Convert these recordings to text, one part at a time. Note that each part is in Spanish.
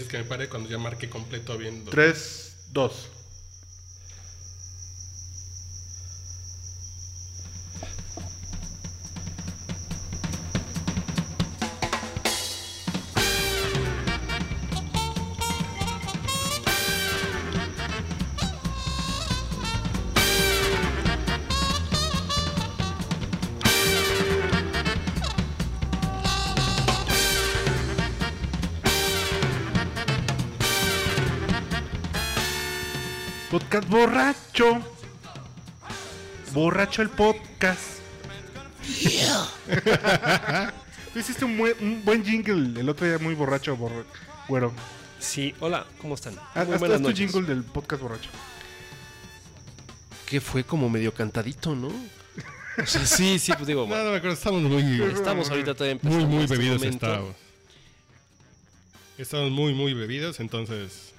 Es que me pare cuando ya marque completo viendo. 3, 2. Borracho. Borracho el podcast. Tú hiciste un buen, un buen jingle el otro día muy borracho, borra- güero. Sí, hola, ¿cómo están? Haz, Muy haz- haz tu noches. jingle del podcast borracho. Que fue como medio cantadito, ¿no? O sea, sí, sí, pues digo, No, bueno, no me acuerdo, estamos muy, estamos ahorita todavía muy, empezando muy este bebidos momento. estábamos. Estamos muy, muy bebidos, entonces.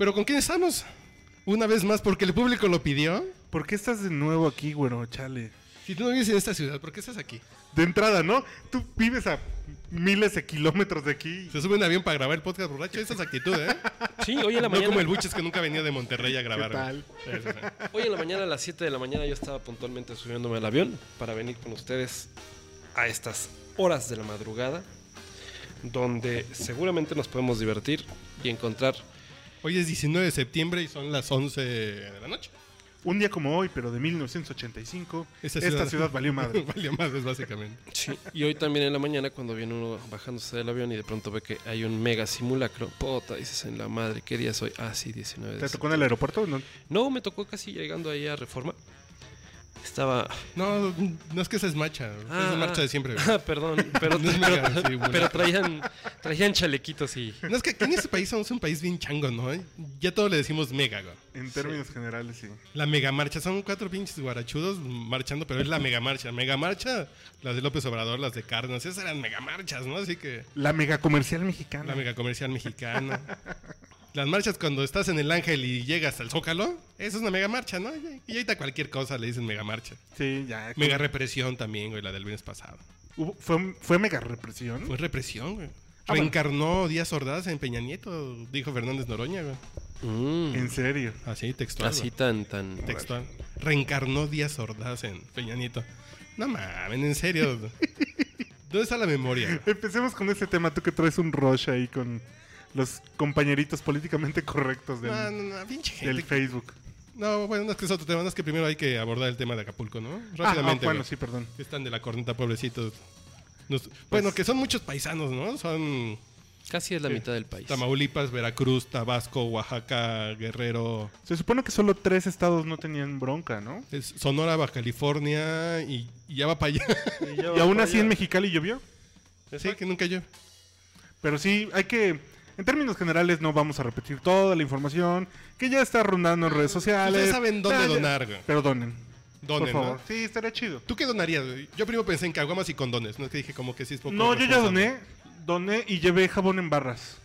¿Pero con quién estamos? Una vez más, porque el público lo pidió. ¿Por qué estás de nuevo aquí, güero? Chale. Si tú no vives en esta ciudad, ¿por qué estás aquí? De entrada, ¿no? Tú vives a miles de kilómetros de aquí. Se sube un avión para grabar el podcast borracho. Esa es actitud, ¿eh? Sí, hoy en la No mañana. como el Buches que nunca venía de Monterrey a grabar. ¿Qué tal? Hoy en la mañana a las 7 de la mañana yo estaba puntualmente subiéndome al avión para venir con ustedes a estas horas de la madrugada donde seguramente nos podemos divertir y encontrar Hoy es 19 de septiembre y son las 11 de la noche. Un día como hoy, pero de 1985, Esa esta ciudad- ciudad valió madre. Valió madres, básicamente. Sí, y hoy también en la mañana cuando viene uno bajándose del avión y de pronto ve que hay un mega simulacro, puta, dices en la madre, ¿qué día soy? Ah, sí, 19 de ¿Te tocó en el aeropuerto? No. No, me tocó casi llegando ahí a Reforma. Estaba... No, no es que esa es marcha. esa es marcha de siempre. güey. Ah, perdón, pero, No es pero, mega, sí, bueno. pero traían, traían chalequitos y... No, es que aquí en este país somos un país bien chango, ¿no? Ya todo le decimos mega, güey. En términos generales, sí. La mega marcha, son cuatro pinches guarachudos marchando, pero es la mega marcha. Mega marcha, las de López Obrador, las de Cárdenas, esas eran mega marchas, ¿no? Así que La mega comercial mexicana. la mega comercial mexicana. Las marchas cuando estás en el Ángel y llegas al Zócalo, eso es una mega marcha, ¿no? Y ahorita cualquier cosa le dicen mega marcha. Sí, ya. Mega represión también, güey, la del viernes pasado. Hubo- fue, fue mega represión. Fue represión, güey. Ah, bueno. Reencarnó Díaz Ordaz en Peña Nieto, dijo Fernández Noroña, güey. Mm, En serio. Así, textual. así güey. tan, tan... Textual. Reencarnó Díaz Ordaz en Peña Nieto. No mames, en serio. ¿Dónde está la memoria? Empecemos con este tema. Tú que traes un rush ahí con los compañeritos políticamente correctos del, No, no, no, pinche gente. del Facebook. No, bueno, no es que es otro tema, no es que primero hay que abordar el tema de Acapulco, ¿no? Ah, Rápidamente. ah, bueno, sí, perdón. Que están de la corneta, pobrecitos. Nos- Pues bueno, que son muchos paisanos, ¿no? Son Casi es la mitad del país. Tamaulipas, Veracruz, Tabasco, Oaxaca, Guerrero, Se supone que solo tres estados no tenían bronca, ¿no? es Sonora, Baja California y, y ya va para allá. Y aún así en Mexicali llovió. sí, que nunca yo. Pero sí, hay que. En términos generales, no vamos a repetir toda la información que ya está rondando en redes sociales. Ustedes saben dónde Ah, donar, güey. Pero donen. Donen, por favor. ¿no? Sí, estaría chido. ¿Tú qué donarías? güey? Yo primero pensé en caguamas y condones, no es que dije como que sí es poco No, yo ya responsable. doné. Doné y llevé jabón en barras.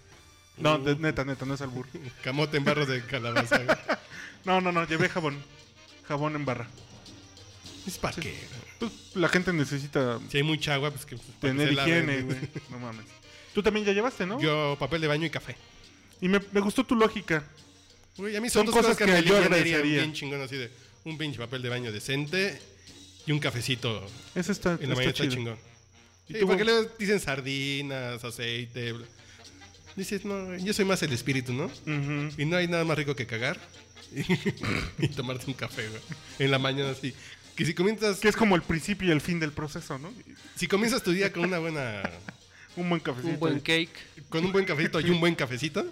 No, Uh. de- neta, neta, no es albur. Camote en barros de calabaza. güey. No, no, no, llevé jabón. Jabón en barra. ¿Es para qué? Pues la gente necesita Si hay mucha agua, pues que... para que tener se lave. higiene, güey. No mames. Tú también ya llevaste, ¿no? Yo papel de baño y café. Y me, me gustó tu lógica. Uy, a mí Son son, dos cosas cosas, que me yo agradecería. bien chingón así de un pinche papel de baño decente y un cafecito Eso está, en la mañana está chingón. ¿Y Sí, tú, porque Bob? luego dicen sardinas, aceite. bla. Dices, no, yo soy más el espíritu, ¿no? Y no hay nada más rico que cagar y, y tomarte un café, güey. En la mañana así. Que si comienzas, Que es como el principio y el fin del proceso, ¿no? si comienzas tu día con una buena, Un buen cafecito. Un buen cake. con un buen cafecito y un buen cafecito,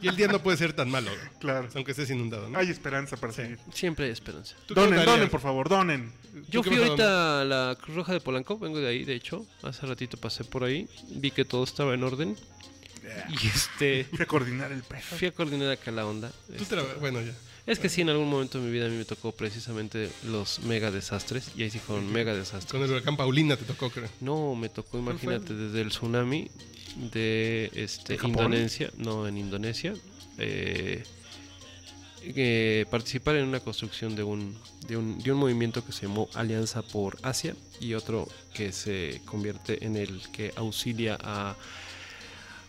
y el día no puede ser tan malo. Claro. aunque estés inundado, ¿no? Hay esperanza para seguir. Siempre hay esperanza. ¿Tú qué Donen, donen, por favor, donen. Yo fui ahorita a la Cruz Roja de Polanco, vengo de ahí, de hecho. Hace ratito pasé por ahí, vi que todo estaba en orden. Y este, Fui a coordinar el pedo. fui a coordinar acá la onda. Tú te la- bueno, ya. Es que sí, en algún momento de mi vida a mí me tocó precisamente los mega desastres. Y ahí sí fueron mega desastres. Con el huracán Paulina te tocó, creo. No, me tocó, imagínate, desde el tsunami de este. Indonesia, no, en Indonesia, eh, eh, participar en una construcción de un, de, un, de un movimiento que se llamó Alianza por Asia y otro que se convierte en el que auxilia a,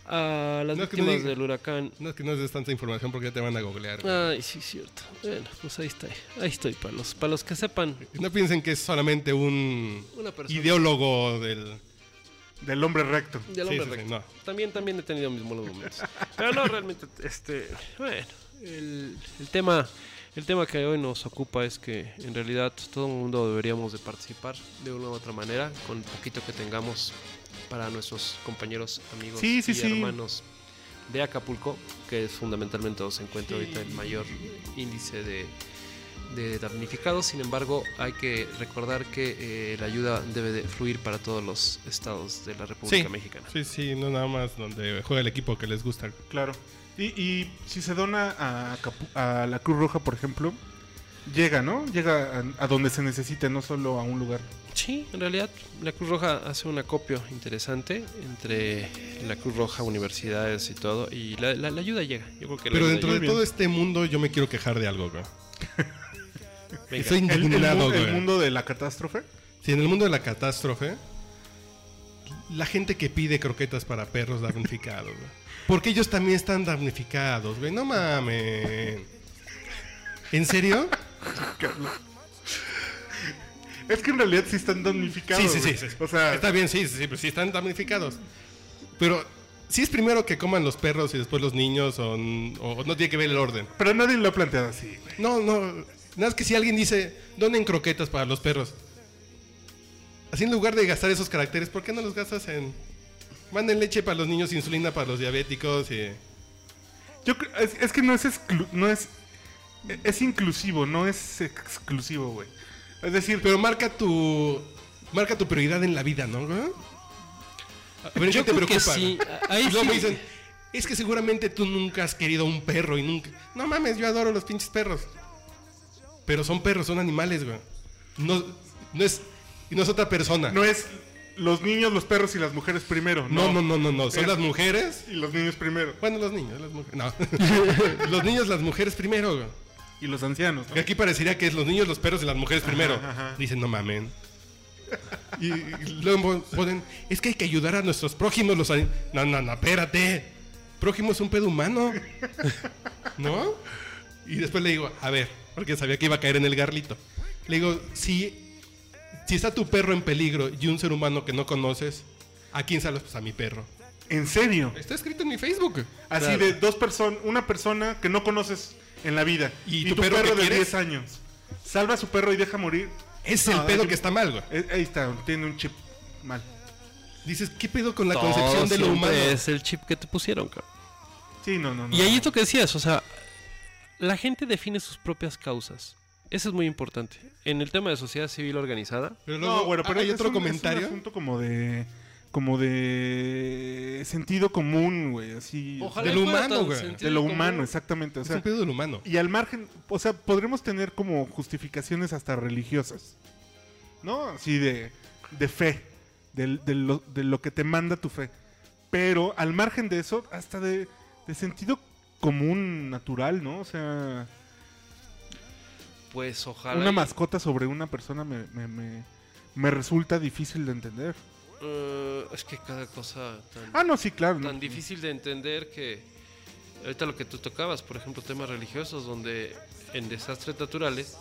a las No, que no víctimas diga- del huracán. No es que no des tanta información porque ya te van a googlear. Ay, sí, cierto. Bueno, pues ahí está. Ahí estoy, para los, para los que sepan. No piensen que es solamente un Una ideólogo del... Del hombre recto. Del Sí, hombre sí, sí, recto. no. También, también he tenido mis malos momentos. Pero no, realmente, este, bueno, el, el tema, el tema que hoy nos ocupa es que en realidad todo el mundo deberíamos de participar de una u otra manera, con el poquito que tengamos para nuestros compañeros, amigos Sí, sí, y sí. hermanos de Acapulco, que es fundamentalmente donde se encuentra ahorita el mayor índice de, de damnificados. Sin embargo, hay que recordar que eh, la ayuda debe de fluir para todos los estados de la República Sí. Mexicana. Sí, sí, no nada más donde juega el equipo que les gusta. Claro. Y, y si se dona a, Capu- a la Cruz Roja, por ejemplo, llega, ¿no? Llega a, a donde se necesite, no solo a un lugar. Sí, en realidad la Cruz Roja hace un acopio interesante entre la Cruz Roja, universidades y todo, y la, la- la ayuda llega. Yo creo que la Pero ayuda dentro de todo este mundo yo me quiero quejar de algo, güey. Venga. Estoy El, el indignado, mu- el güey. mundo de la catástrofe. Si en el mundo de la catástrofe, la gente que pide croquetas para perros damnificados, güey. Porque ellos también están damnificados, güey. No mames. ¿En serio? Es que en realidad sí están damnificados. Sí, sí, sí, sí. O sea, Está bien, sí, sí, sí, pero sí están damnificados. Pero si es primero que coman los perros y después los niños, o, no tiene que ver el orden. pero nadie lo ha planteado así, güey. No, no. Nada más que si alguien dice, donen croquetas para los perros. Así en lugar de gastar esos caracteres, ¿por qué no los gastas en... Manden leche para los niños, insulina para los diabéticos y... Yo es, es que no es exclu- no es es inclusivo, no es exclusivo, güey. Es decir, Pero marca tu... Marca tu prioridad en la vida, ¿no? güey? A ver, Yo ¿qué te creo que preocupa? sí. Ahí y luego sí. me dicen, es que seguramente tú nunca has querido un perro y nunca... No mames, yo adoro los pinches perros. Pero son perros, son animales, güey. No, no es... Y no es otra persona. no es los niños, los perros y las mujeres primero. No, no, no, no, no. Son Es- las mujeres. Y los niños primero. Bueno, los niños, las mujeres. No. los niños, las mujeres primero. güey. Y los ancianos, ¿no? Que aquí parecería que es los niños, los perros y las mujeres primero. ajá. Dicen, no mamen. Y, y luego ponen, es que hay que ayudar a nuestros prójimos. Los ani-". No, no, no, espérate. Prójimo es un pedo humano. ¿No? Y después le digo, a ver, porque sabía que iba a caer en el garlito. Le digo, si, si está tu perro en peligro y un ser humano que no conoces, ¿a quién salvas? Pues a mi perro. En serio. Está escrito en mi Facebook. Así Claro. de dos personas, una persona que no conoces en la vida. ¿Y Y, tu tu, perro de quieres? 10 años. Salva a su perro y deja morir. Es No, el pedo que está mal, güey. Eh, ahí está, tiene un chip mal. Dices, ¿qué pedo con la Todo concepción de lo humano? Es el chip que te pusieron, cabrón. Sí, no, no, no. Y ahí es lo que decías, o sea, la gente define sus propias causas. Eso es muy importante. En el tema de sociedad civil organizada, Pero luego No, bueno, pero hay otro un- Es comentario. un asunto como de. Como de. Sentido común, güey. Así. De lo humano, güey. De lo humano, exactamente. O es sea, un humano. y al margen. O sea, podremos tener como justificaciones hasta religiosas. ¿No? Así de. De fe. del- De, lo, de lo que te manda tu fe. Pero al margen de eso, hasta de, de sentido común natural, ¿no? O sea. pues ojalá. Una y- mascota sobre una persona me, me, me, me resulta difícil de entender. Eh, es que cada cosa tan, Ah, no, sí, claro. ¿no? tan difícil de entender que ahorita lo que tú tocabas, por ejemplo, temas religiosos, donde en desastres naturales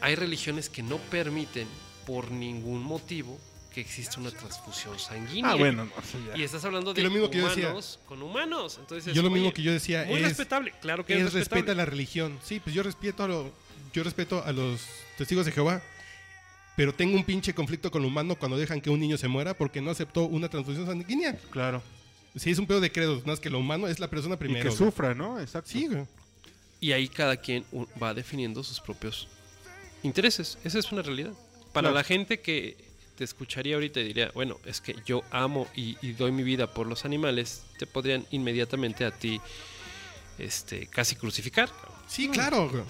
hay religiones que no permiten por ningún motivo que exista una transfusión sanguínea. Ah, bueno, no. Y estás hablando Y de lo mismo que yo humanos decía. con humanos. Entonces, Yo lo mismo que yo decía Muy es, respetable, claro que es, es respetable. respeta la religión. Sí, pues yo respeto a lo, yo respeto a los testigos de Jehová. Pero tengo un pinche conflicto con lo humano cuando dejan que un niño se muera porque no aceptó una transfusión sanguínea. Claro. Sí, es un pedo de credos, más que lo humano es la persona Y primero. que güey. sufra, ¿no? Exacto. Sí, güey. Y ahí cada quien va definiendo sus propios intereses. Esa es una realidad. Para Claro. la gente que te escucharía ahorita y diría, bueno, es que yo amo y, y doy mi vida por los animales, te podrían inmediatamente a ti este, casi crucificar, Sí, claro, güey.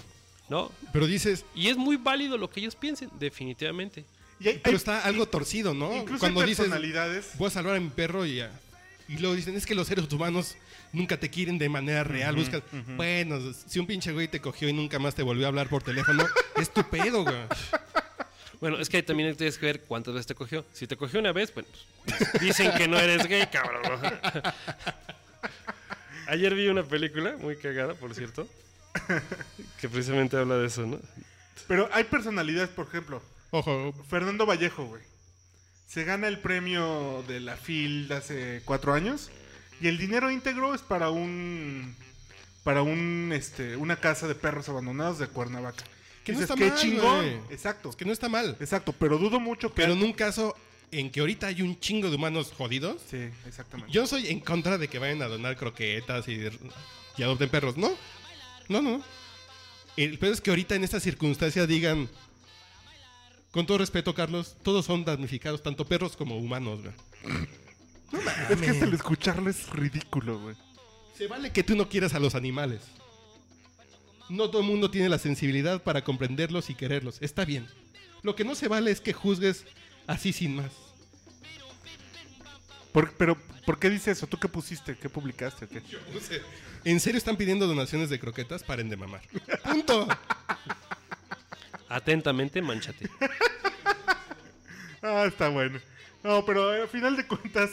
¿No? Pero dices, Y es muy válido lo que ellos piensen, definitivamente. Y hay, pero hay- está algo torcido, ¿no? incluso Cuando hay dices, voy a salvar a mi perro y ya. Y luego dicen, es que los seres humanos nunca te quieren de manera real. buscan... Bueno, si un pinche güey te cogió y nunca más te volvió a hablar por teléfono, es tu pedo, güey. Bueno, es que también tienes que ver cuántas veces te cogió. Si te cogió una vez, bueno, pues, dicen que no eres gay, cabrón. Ayer vi una película muy cagada, por cierto, que precisamente habla de eso, ¿no? Pero hay personalidades, por ejemplo, Ojo, Fernando Vallejo, güey. Se gana el premio de la FIL de hace cuatro años. Y el dinero íntegro es para un. Para un este, una casa de perros abandonados de Cuernavaca. Que no Dices, está qué mal, chingón. güey. Exacto. es que no está mal. Exacto, pero dudo mucho que. Pero en un caso en que ahorita hay un chingo de humanos jodidos, Sí, exactamente. yo no soy en contra de que vayan a donar croquetas y, y adopten perros. No, no, no. El pedo es que ahorita en esta circunstancia digan, con todo respeto, Carlos, todos son damnificados, tanto perros como humanos. güey. es que hasta el escucharlo es ridículo, güey. Se vale que tú no quieras a los animales. No todo el mundo tiene la sensibilidad para comprenderlos y quererlos. Está bien. Lo que no se vale es que juzgues así sin más. Por- pero, ¿por qué dice eso? ¿Tú qué pusiste? ¿Qué publicaste? o qué? Puse, ¿En serio están pidiendo donaciones de croquetas? Paren de mamar. Punto. Atentamente, manchate. Ah, está bueno. No, pero al final de cuentas,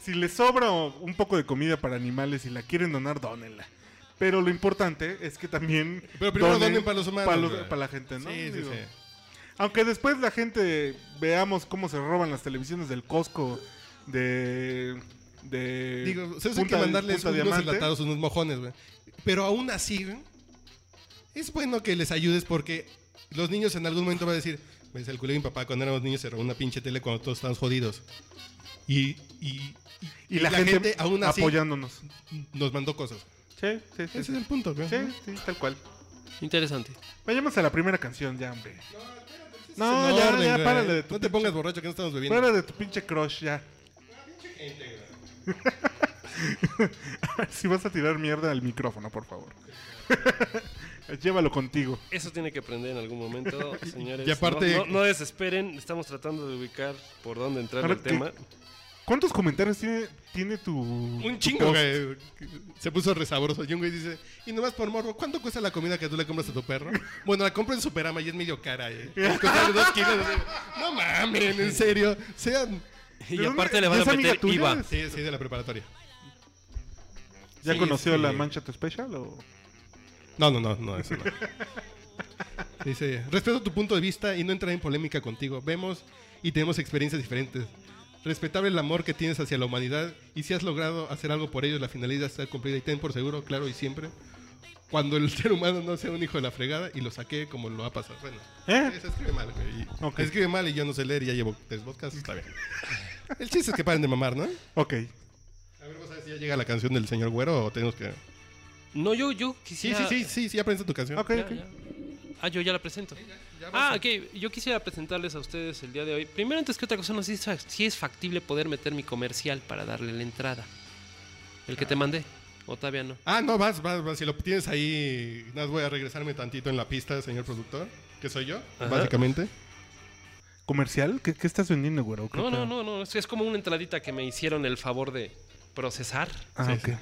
si les sobra un poco de comida para animales y la quieren donar, dónenla. Pero lo importante es que también. Pero primero donen para los humanos, Para, los- güey. para la gente, ¿no? Sí, sí, Digo, sí. Aunque después la gente veamos cómo se roban las televisiones del Costco de. de Digo, ¿sabes? Hay Punta- que mandarles Punta unos Diamante. enlatados, unos mojones, güey. Pero aún así, güey, es bueno que les ayudes porque los niños en algún momento van a decir, pues el culo de mi papá cuando éramos niños se robó una pinche tele cuando todos estábamos jodidos. Y, y, Y la, gente, aún así apoyándonos. nos mandó cosas. Sí, sí, sí. Ese es el punto, güey. sí, sí, tal cual. Interesante. Vayamos a la primera canción ya, hombre. No, en ya, orden, ya, párale de tu No te pinche- pongas borracho que no estamos bebiendo. Fuera de tu pinche crush, ya. si vas a tirar mierda al micrófono, por favor. Llévalo contigo. Eso tiene que aprender en algún momento, señores. Y aparte- no, no- no desesperen, estamos tratando de ubicar por dónde entrar el que- tema. ¿Cuántos comentarios tiene, tiene tu. Un tu chingo, güey. Se puso resabroso. Y un güey dice, y nomás por morbo, ¿cuánto cuesta la comida que tú le compras a tu perro? Bueno, la compro en Superama y es medio cara, eh. Dos kilos. No mamen, en serio. Sean... Y ¿De aparte le van a meter? IVA. Sí, sí, de la preparatoria. ¿Ya Sí, conoció sí. la Mancha tu Special? O... No, no, no, no, eso no. Dice, respeto tu punto de vista y no entraré en polémica contigo. Vemos y tenemos experiencias diferentes. Respetable el amor que tienes hacia la humanidad y si has logrado hacer algo por ellos, la finalidad está cumplida y ten por seguro, claro y siempre, cuando el ser humano no sea un hijo de la fregada y lo saqué como lo ha pasado. Bueno, ¿Eh? se escribe mal, güey. Escribe mal y yo no sé leer y ya llevo tres podcasts, está bien. El chiste es que paren de mamar, ¿no? Ok. A ver, ¿vos sabes si ya llega la canción del señor Güero o tenemos que...? No, yo, yo Sí, quisiera... sí, sí, sí, sí, ya aprendiste tu canción. Ok, Ya, ok. ya. Ah, yo ya la presento. Ya Ah, ok. Yo quisiera presentarles a ustedes el día de hoy. Primero, antes que otra cosa, no sé si es- si es factible poder meter mi comercial para darle la entrada. El que te mandé. O todavía no. Ah, no, vas, vas, vas. Si lo tienes ahí, nada, más voy a regresarme tantito en la pista, señor productor, que soy yo, Ajá. básicamente. ¿Comercial? ¿Qué, qué estás vendiendo, güero? ¿Qué No, no, no, no. Es, es como una entradita que me hicieron el favor de procesar. Ah, Sí, ok. sí.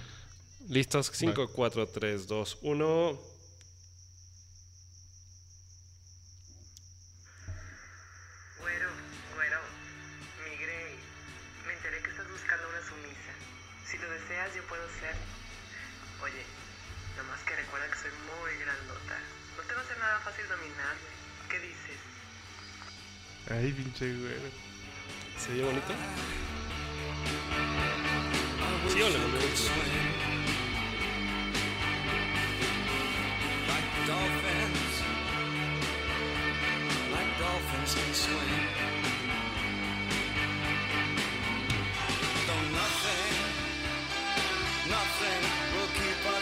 Listos. 5, 4, 3, 2, 1. Oye, nomás que recuerda que soy muy grandota. No te va a ser nada fácil dominarme. ¿Qué dices? Ay, pinche güero. ¿Se vio bonito? Sí, me gusta. Like dolphins, like dolphins can swim. keep on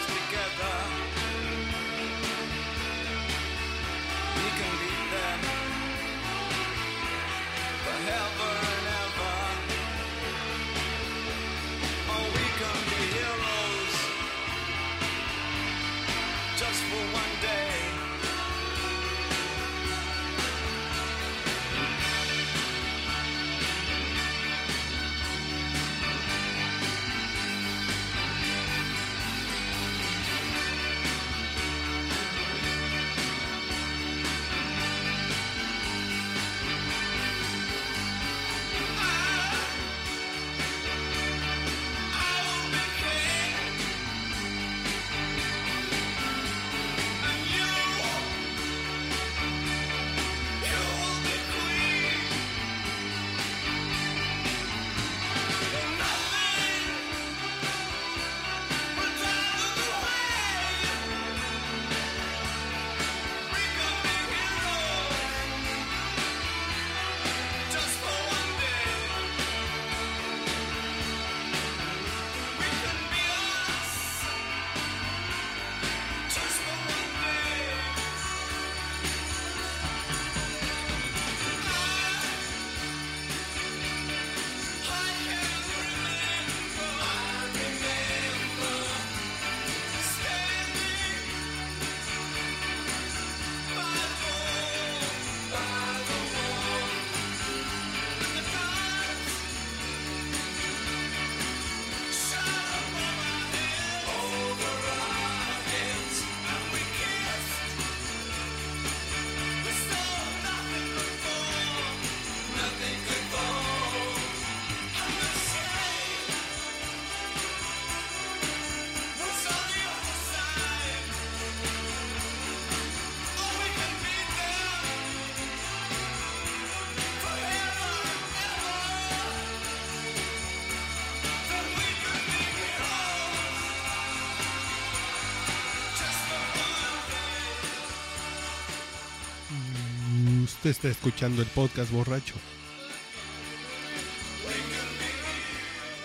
Está escuchando el podcast borracho.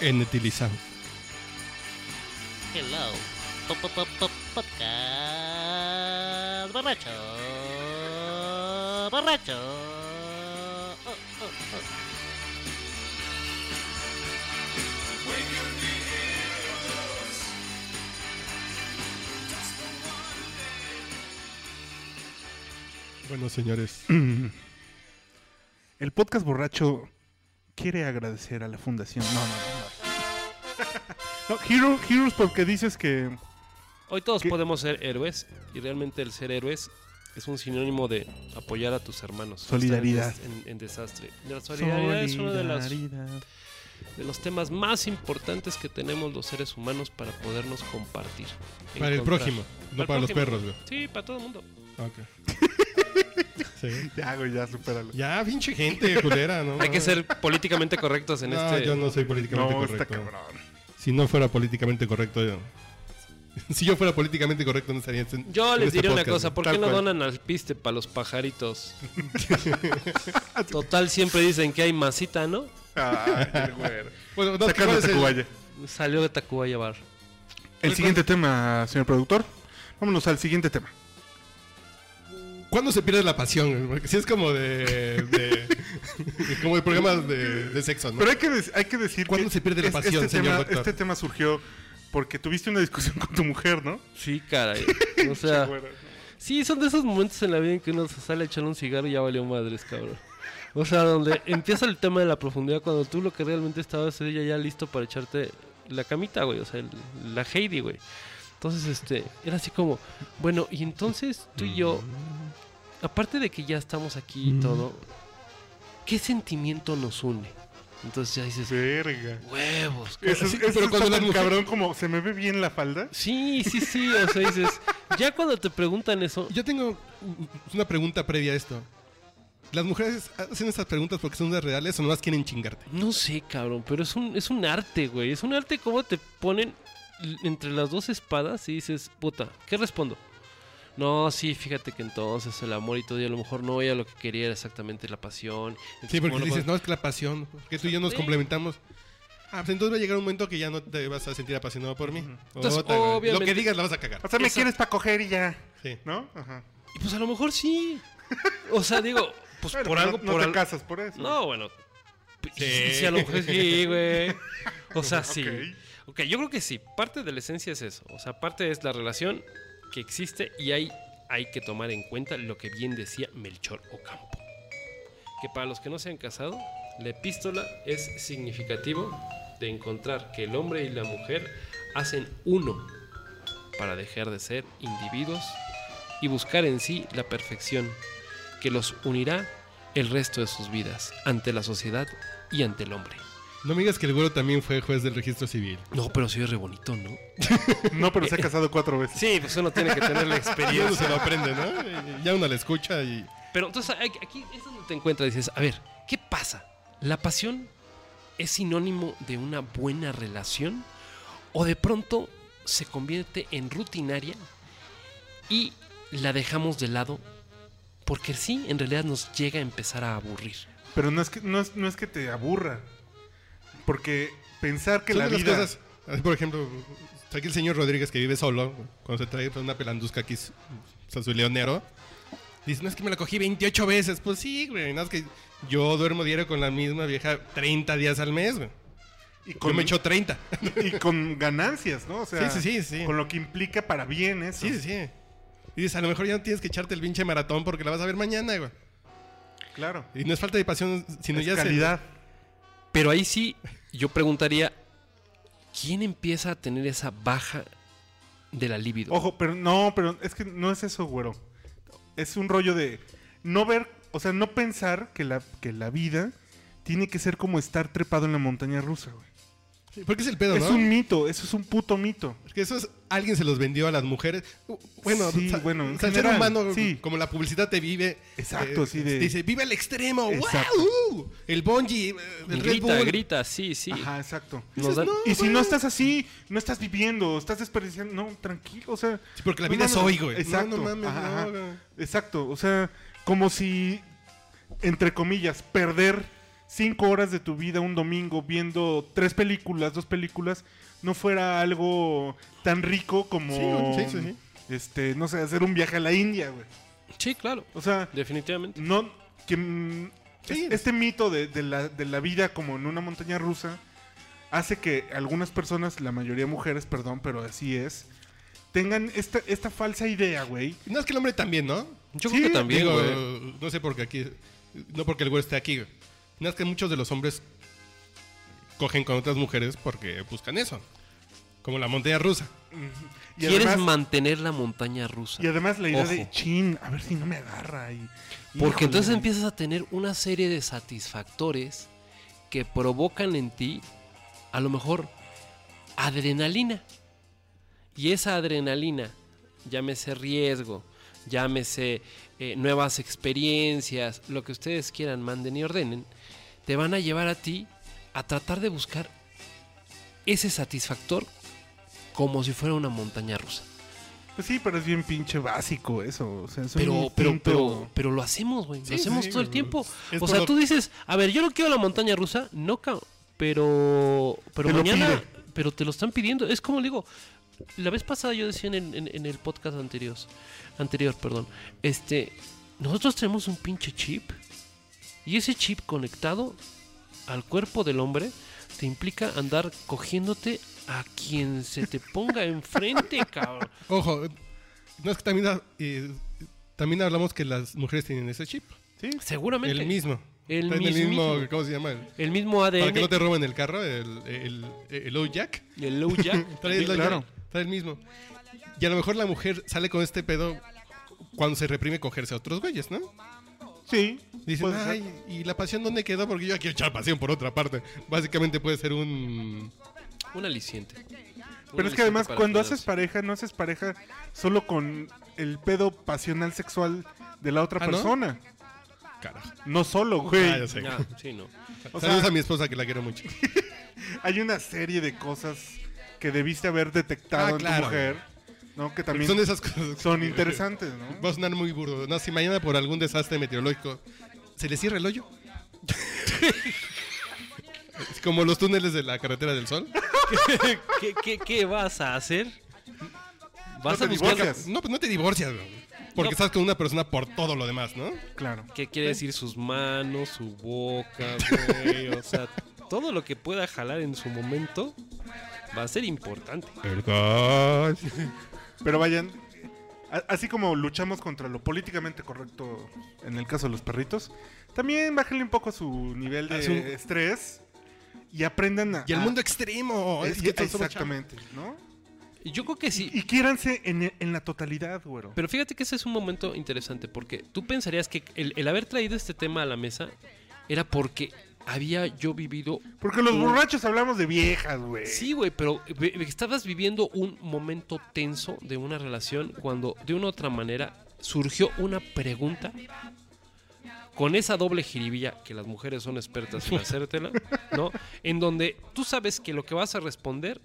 En Etilizado. Hello. Pop, podcast borracho. Borracho. Bueno, señores. El podcast borracho quiere agradecer a la fundación. No, no, no. no. Hero- Heroes porque dices que... Hoy todos podemos ser héroes y realmente el ser héroes es un sinónimo de apoyar a tus hermanos. Solidaridad. En, des- en- en desastre. La solidaridad es uno de, las- de los temas más importantes que tenemos los seres humanos para podernos compartir. Para el prójimo, no para los perros, güey. Sí, para todo el mundo. Ok. Sí. Ya, güey, ya, supéralo. Ya, pinche gente culera, ¿no? Hay que ser políticamente correctos en No, este. yo no soy políticamente No, está correcto. cabrón. Si no fuera políticamente correcto, yo... Si yo fuera políticamente correcto, no estaría en Yo en les este diré una cosa, güey. ¿por qué no cual. donan al piste para los pajaritos? Total, siempre dicen que hay masita, ¿no? Ay, güero. Bueno, no, Sacando ¿cuál es el- Tacubaya. Salió de Tacubaya Bar. El siguiente tema, señor productor. Vámonos al siguiente tema. ¿Cuándo se pierde la pasión? Porque si es como de... de- como de programas de, de sexo, ¿no? Pero hay que, hay que decir ¿Cuándo que se pierde la pasión, este señor tema, doctor? Este tema surgió porque tuviste una discusión con tu mujer, ¿no? Sí, caray. O sea, sí, son de esos momentos en la vida en que uno se sale a echar un cigarro y ya valió madres, cabrón. O sea, donde empieza el tema de la profundidad cuando tú lo que realmente estabas es ya, ya listo para echarte la camita, güey. O sea, el- la Heidi, güey. Entonces, este, era así como, bueno, y entonces tú y yo, aparte de que ya estamos aquí y todo, ¿qué sentimiento nos une? Entonces ya dices, Verga. huevos. Eso, Sí, eso pero cuando la tan mujer- cabrón como se me ve bien la falda. Sí, sí, sí, o sea, dices, ya cuando te preguntan eso, Yo tengo una pregunta previa a esto. ¿Las mujeres hacen estas preguntas porque son de reales o nomás quieren chingarte? No sé, cabrón, pero es un, es un arte, güey. Es un arte como te ponen entre las dos espadas y dices, puta, ¿qué respondo? No, sí, fíjate que entonces el amor y todo, y a lo mejor no ella lo que quería era exactamente la pasión. Entonces, Sí, porque ¿cómo lo dices, puedo- no, es que la pasión, que tú y yo nos Sí. complementamos. Ah, pues entonces va a llegar un momento que ya no te vas a sentir apasionado por mí. Entonces, Ota, güey. Lo obviamente- que digas la vas a cagar. O sea, me Esa- quieres para coger y ya. Sí. ¿No? Ajá. Y pues a lo mejor sí. O sea, digo, pues Bueno, por no- algo, no, por te al- casas por eso. No, bueno. Sí. Sí, a lo mejor sí, güey. O sea, sí. Ok. Ok, yo creo que sí. Parte de la esencia es eso. O sea, parte es la relación que existe y hay, hay que tomar en cuenta lo que bien decía Melchor Ocampo. Que para los que no se han casado, la epístola es significativo de encontrar que el hombre y la mujer hacen uno para dejar de ser individuos y buscar en sí la perfección que los unirá el resto de sus vidas ante la sociedad y ante el hombre. No me digas que el güero también fue juez del registro civil. No, pero sí es re bonito, ¿no? No, pero se ha casado cuatro veces. Sí, pues uno tiene que tener la Y uno experiencia. se lo aprende, ¿no? Ya uno la escucha y... Pero entonces aquí es donde te encuentras dices, a ver, ¿qué pasa? ¿La pasión es sinónimo de una buena relación? ¿O de pronto se convierte en rutinaria y la dejamos de lado? Porque sí, en realidad nos llega a empezar a aburrir. Pero no es que, no es, no es que te aburra. Porque pensar que Son la de las vida... cosas... Por ejemplo, aquí el señor Rodríguez que vive solo, cuando se trae una pelanduzca aquí, o sea, su leonero, dice, no es que me la cogí 28 veces. Pues sí, güey, no es que yo duermo diario con la misma vieja 30 días al mes, güey. y Yo con, me echo 30. y con ganancias, ¿no? O sea, Sí, sí, sí, sí. con lo que implica para bien eso. Sí, sí, sí. Y dices, a lo mejor ya no tienes que echarte el pinche maratón porque la vas a ver mañana, güey. Claro. Y no es falta de pasión, sino es ya se- calidad. Pero ahí sí, yo preguntaría, ¿quién empieza a tener esa baja de la libido? Ojo, pero no, pero es que no es eso, güero. Es un rollo de no ver, o sea, no pensar que la, que la vida tiene que ser como estar trepado en la montaña rusa, güey. Sí, Porque es el pedo, Es ¿no? un mito, eso es un puto mito. Porque eso es... Alguien se los vendió a las mujeres. Uh, Bueno, Sí, bueno, en o sea, el ser humano, sí. como la publicidad te vive... Exacto, eh, sí, de- Dice, vive al extremo. Exacto. ¡Wow! El bungee, eh, el Red grita, Bull. grita, sí, sí. Ajá, exacto. Y si no estás así, no estás viviendo, estás desperdiciando, no, tranquilo, o sea. Sí, porque la no vida es hoy, güey. Exacto. No, no mames, ajá, no, ajá. güey. Exacto, o sea, como si entre comillas, perder cinco horas de tu vida un domingo viendo tres películas, dos películas, no fuera algo tan rico como, Sí, sí, sí, este, no sé, hacer un viaje a la India, güey. Sí, claro. O sea, Definitivamente. no, que este mito de, de la, de la vida como en una montaña rusa hace que algunas personas, la mayoría mujeres, perdón, pero así es, tengan esta, esta falsa idea, güey. No es que el hombre también, ¿no? Yo Sí, creo que también, güey. no sé por qué aquí. No porque el güey esté aquí. güey. No es que muchos de los hombres cogen con otras mujeres porque buscan eso. Como la montaña rusa. Y Quieres además, mantener la montaña rusa. y además la idea de chin, a ver si no me agarra. Y, Porque híjole, entonces empiezas a tener una serie de satisfactores que provocan en ti, a lo mejor, adrenalina. Y esa adrenalina, llámese riesgo, llámese eh, nuevas experiencias, lo que ustedes quieran, manden y ordenen, te van a llevar a ti a tratar de buscar ese satisfactor como si fuera una montaña rusa. Pues sí, pero es bien pinche básico eso. O sea, es un Pero, pero, pero, pero lo hacemos, güey. Sí, lo hacemos sí, todo el tiempo. O sea, tú dices, a ver, yo no quiero la montaña rusa, no, pero, pero Te mañana, pero te lo están pidiendo. Es como digo, la vez pasada yo decía en, el- en- en el podcast anterior, anterior, perdón, este, nosotros tenemos un pinche chip y ese chip conectado al cuerpo del hombre te implica andar cogiéndote a quien se te ponga enfrente, cabrón. Ojo, no es que también, eh, también hablamos que las mujeres tienen ese chip. Sí, Seguramente. El mismo. El el mismo. ¿cómo se llama? El- El mismo ADN. para que no te roben el carro, el, el, el low jack. El low jack. Trae el, low claro. jack, trae el mismo. Y a lo mejor la mujer sale con este pedo cuando se reprime cogerse a otros güeyes, ¿no? Sí. Dicen, ser. ay, ¿y la pasión dónde quedó? Porque yo quiero echar pasión por otra parte. Básicamente puede ser un... Un aliciente. Un Pero es que además cuando haces pareja, no haces pareja solo con el pedo pasional sexual de la otra ¿Ah, no? persona. Carajo. No solo, güey. Ah, ya sé. Ya, sí, no. O Saludos sea- a mi esposa que la quiero mucho. Hay una serie de cosas que debiste haber detectado Ah, en claro. tu mujer, ¿no? Que también Son son, de esas cosas. que- interesantes, ¿no? Va a sonar muy burdo. No, si mañana por algún desastre meteorológico se le cierra el hoyo. Es como los túneles de la carretera del sol. ¿Qué, qué, qué vas a hacer? ¿Vas No a buscar divorcias. No, pues no te divorcias. Porque No. estás con una persona por todo lo demás, ¿no? Claro. qué quiere decir sus manos, su boca, güey? O sea, todo lo que pueda jalar en su momento va a ser importante. Perdón. Pero vayan, así como luchamos contra lo políticamente correcto en el caso de los perritos, también bájenle un poco su nivel de A su- estrés y aprendan a... Y el a- mundo extremo. Es y- que exactamente, ¿no? Y Yo creo que sí. Y quiéranse en, en la totalidad, güero. Pero fíjate que ese es un momento interesante porque tú pensarías que el, el haber traído este tema a la mesa era porque había yo vivido Porque los un- borrachos hablamos de viejas, güey. Sí, güey, pero estabas viviendo un momento tenso de una relación cuando de una u otra manera surgió una pregunta con esa doble jiribilla que las mujeres son expertas en hacértela, ¿no? En donde tú sabes que lo que vas a responder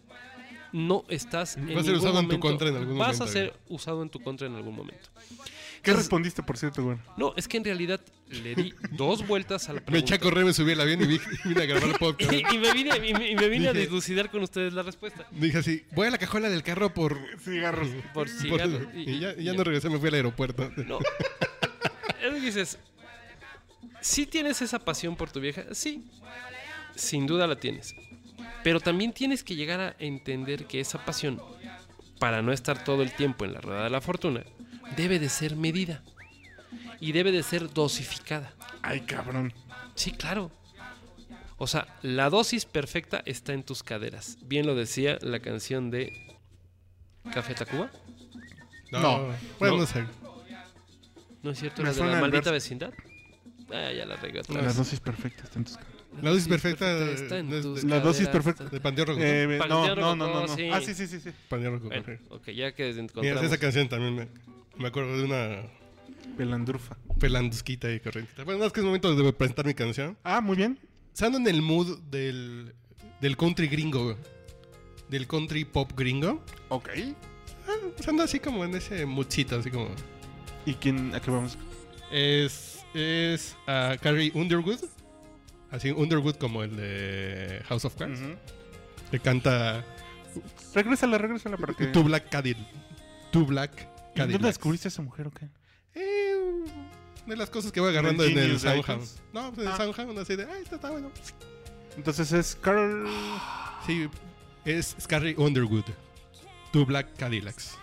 no estás en Va a ser usado en tu contra en algún vas momento, a ser usado en tu contra en algún momento. ¿Qué respondiste, por cierto, güey? No, es que en realidad le di dos vueltas a la Me pregunta. eché a correr, me subí al avión y vi- vine a grabar el podcast. y, y me vine, y me- y me vine a dilucidar con ustedes la respuesta. Dije así, voy a la cajuela del carro por... Cigarros. Por por- cigarros. y ya, y ya no regresé, me fui al aeropuerto. No. Es que dices, ¿sí tienes esa pasión por tu vieja? Sí, sin duda la tienes. Pero también tienes que llegar a entender que esa pasión, para no estar todo el tiempo en la rueda de la fortuna, debe de ser medida. Y debe de ser dosificada. Ay, cabrón. Sí, claro. O sea, la dosis perfecta está en tus caderas. Bien lo decía la canción de Café Tacuba. No. Bueno, No. sé. ¿No es cierto? ¿La de la maldita verso. vecindad? Ah, ya la regué otra La dosis perfecta está en tus caras. La dosis perfecta está en tus La dosis caderas. perfecta. De Panteón Rococó. Eh, no, no, no, no, rococó, no. sí. Ah, sí, sí, sí, sí. Bueno, ok, ya que Mira, encontramos. esa canción también me, me acuerdo de una Pelandrufa. pelandusquita y corrientita. Bueno, no, es que es momento de presentar mi canción. Ah, muy bien. Se en el mood del, del country gringo. Del country pop gringo. Ok. Ah, así como en ese moodcito, así como... ¿Y quién? ¿A qué vamos? Es, es a Carrie Underwood. Así, Underwood como el de House of Cards. Ujú. Que canta Regrésala, regrésala para que... Two Black Cadillac. Two Black ¿Dónde descubriste a esa mujer o qué? Eh, de las cosas que voy agarrando ¿En el Soundhound. No, pues en el Ah. Soundhound, así de, ah, esto está bueno. Entonces es Carl... Sí, es Carrie Underwood. Two Black Cadillacs.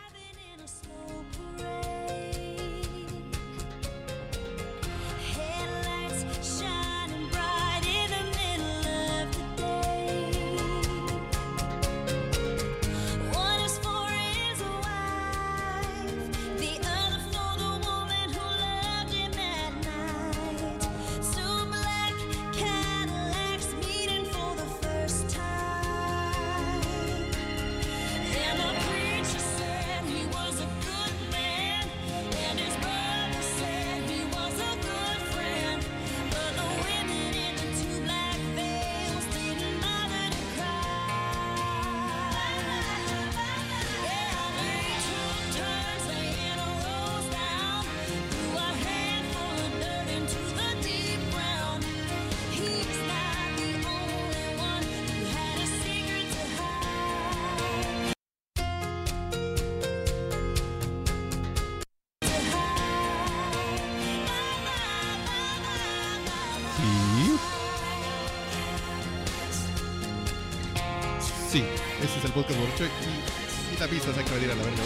Y, y la vista se acaba de a la verga.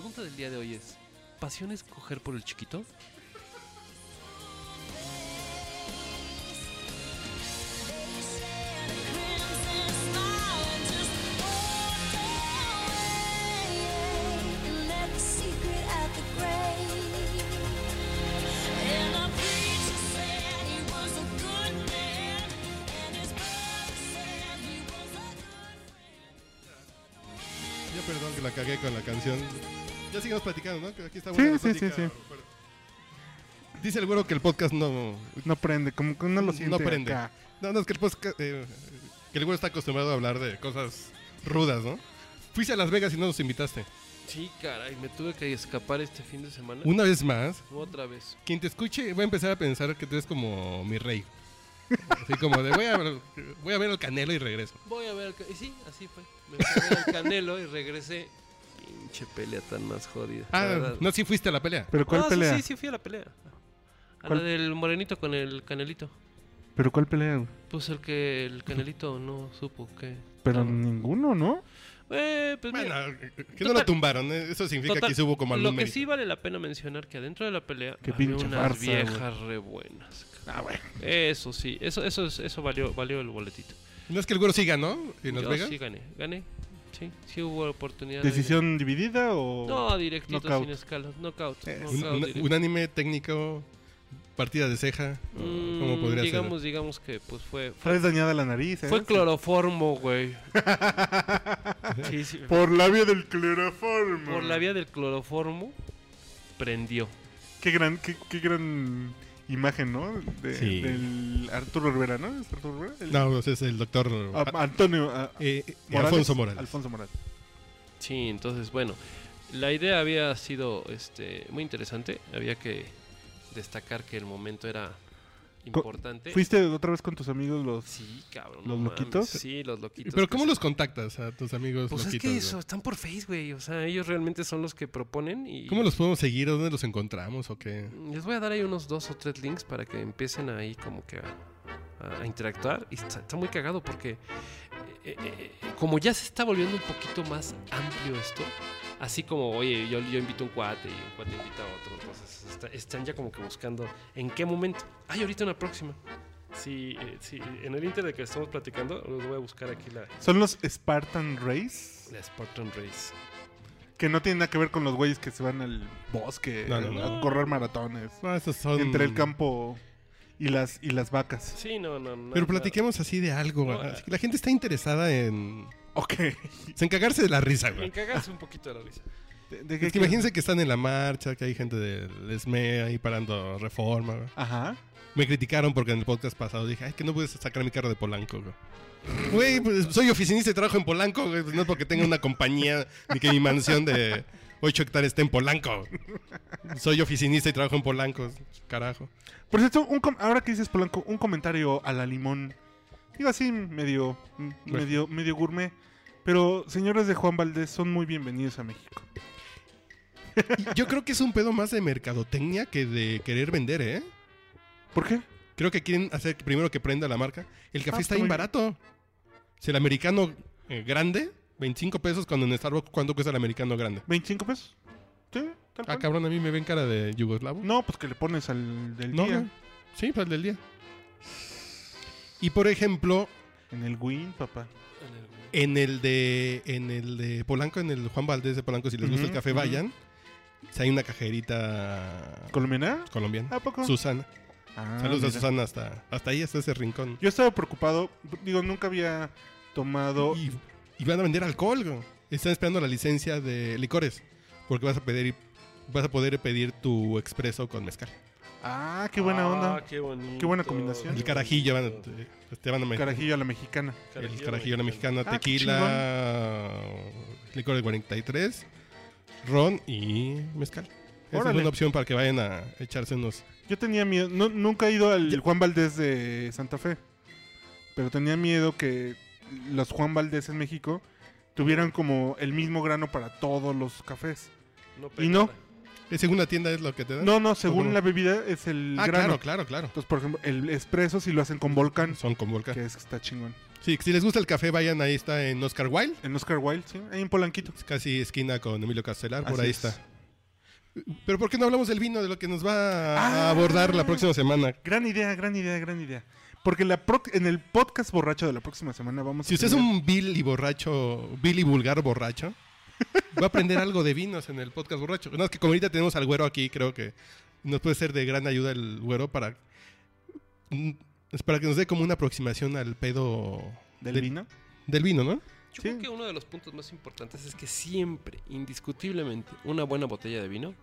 Pregunta del día de hoy es: ¿pasión es coger por el chiquito? Aquí está Sí, la sí, sí, sí. Dice el güero que el podcast no, No prende, como que no lo siente no prende. acá. No, no, es que el podcast, eh, que el güero está acostumbrado a hablar de cosas rudas, ¿no? Fuiste a Las Vegas y no nos invitaste. Sí, caray, me tuve que escapar este fin de semana. Una vez más, Otra vez. quien te escuche va a empezar a pensar que tú eres como mi rey. Así como de voy a, voy a ver el canelo y regreso. Voy a ver. al ca- Y sí, así fue. Me fui a ver al Canelo y regresé. Pinche pelea tan más jodida. Ah, no, sí fuiste a la pelea. ¿Pero cuál sí, pelea? Sí, sí, fui a la pelea. A ¿Cuál? la del morenito con el canelito. ¿Pero cuál pelea? Pues el que el canelito no supo que. Pero No. ninguno, ¿no? Eh, pues Bueno, mira, que no lo tumbaron. ¿eh? Eso significa total, que sí hubo como algún Lo que mérito. sí vale la pena mencionar que adentro de la pelea Qué había pinche unas farsa, viejas re buenas. Ah, bueno. Eso sí, eso eso es- eso valió valió el boletito. No es que el güero sí ganó en Las Yo Vegas. sí gané, gané. Sí, sí hubo oportunidad. de- ¿Decisión dividida o...? No, directito Knockout. sin escalas, knockout. Eh, Un, knockout un- anime técnico, partida de ceja. Mm, ¿Cómo podría digamos, digamos que pues fue fue, dañada la nariz, ¿eh? fue cloroformo, güey. Sí, sí, Por la vía del cloroformo. por la vía del cloroformo prendió. Qué gran, qué, qué gran imagen, ¿no? De, Sí. Del Arturo Rivera, ¿no? ¿Es Arturo Rivera? El-? No, es el doctor Ah, Antonio... ah, eh, eh, Morales. Alfonso Morales. Alfonso Morales. Sí, entonces, bueno, la idea había sido este, muy interesante. Había que destacar que el momento era importante. ¿Fuiste otra vez con tus amigos los... Sí, cabrón. ¿Los no loquitos? mames, Sí, los loquitos. Pero que ¿cómo los contactas a tus amigos Pues es loquitos, que güey? eso, están por Face, güey. O sea, ellos realmente son los que proponen y... ¿Cómo los podemos seguir? ¿Dónde los encontramos o qué? Les voy a dar ahí unos dos o tres links para que empiecen ahí como que a, a interactuar. Y está, está muy cagado porque eh, eh, eh, como ya se está volviendo un poquito más amplio esto, así como, oye, yo, yo invito a un cuate y un cuate invita a otro, entonces está- están ya como que buscando en qué momento. Hay ahorita una próxima. Sí, eh, sí, en el inter de que estamos platicando, los voy a buscar aquí la, Son los Spartan Race, la Spartan Race. que no tienen nada que ver con los güeyes que se van al bosque No, no, a correr maratones. No, estos son... Entre el campo y las, y las vacas. Sí, no, no, no. Pero platiquemos así de algo. Así que la gente está interesada en... Ok. En cagarse de la risa, güey. cagarse un poquito de la risa. ¿De, de Es que imagínense que están en la marcha, que hay gente del SME ahí parando reforma, güey. Ajá. Me criticaron porque en el podcast pasado dije, ay, que no puedes sacar mi carro de Polanco, güey. Güey, pues soy oficinista y trabajo en Polanco, güey. no es porque tenga una compañía ni que mi mansión de 8 hectáreas esté en Polanco. Soy oficinista y trabajo en Polanco, carajo. Por cierto, un com- ahora que dices Polanco, un comentario a la limón. Digo así, medio, medio, medio gourmet. Pero señores de Juan Valdés son muy bienvenidos a México. Yo creo que es un pedo más de mercadotecnia que de querer vender, ¿eh? ¿Por qué? Creo que quieren hacer primero que prenda la marca. El café Ah, está bien barato. Si el americano eh, grande, 25 pesos, cuando en Starbucks, ¿cuánto cuesta el americano grande? ¿25 pesos? Sí, tal Ah, cual. cabrón, a mí me ven cara de yugoslavo. No, pues que le pones al del No, día. no. Sí, pues el del día. Y por ejemplo, En el Win, papá. en el de en el de Polanco, en el Juan Valdés de Polanco, si les gusta el café, vayan. Si hay una cajerita ¿Colombiana? colombiana. ¿A poco? Susana. Ah, Saludos a. Susana hasta, hasta ahí, hasta ese rincón. Yo estaba preocupado. Digo, nunca había tomado. Y, y van a vender alcohol, güey. Están esperando la licencia de licores. Porque vas a pedir vas a poder pedir tu expreso con mezcal. Ah, qué buena Ah, onda. Qué buena combinación. El carajillo van a, te, te van a me- Carajillo a la mexicana. el carajillo a la mexicana, Ah, tequila, licor de 43, ron y mezcal. Esa es una opción para que vayan a echarse unos. Yo tenía miedo. No, nunca he ido al Juan Valdés de Santa Fe. Pero tenía miedo que los Juan Valdés en México tuvieran como el mismo grano para todos los cafés. No Y no. ¿Es segunda tienda es lo que te dan? No, no, según cómo? la bebida es el Ah, grano. claro, claro, claro. Entonces, por ejemplo, el espresso si lo hacen con volcán, Son con volcán. que es que está chingón. Sí, si les gusta el café, vayan ahí está en Oscar Wilde. En Oscar Wilde, sí, ahí en Polanquito. Es casi esquina con Emilio Castelar, por ahí es. está. Pero ¿por qué no hablamos del vino, de lo que nos va a Ah. abordar la próxima semana? Gran idea, gran idea, gran idea. Porque la pro- en el podcast borracho de la próxima semana vamos Si a usted es un vil y borracho, vil y vulgar borracho, va a aprender algo de vinos en el podcast borracho. No, es que como ahorita tenemos al güero aquí, creo que nos puede ser de gran ayuda el güero para, mm, para que nos dé como una aproximación al pedo del de- vino. del vino, ¿no? Yo Sí. creo que uno de los puntos más importantes es que siempre, indiscutiblemente, una buena botella de vino,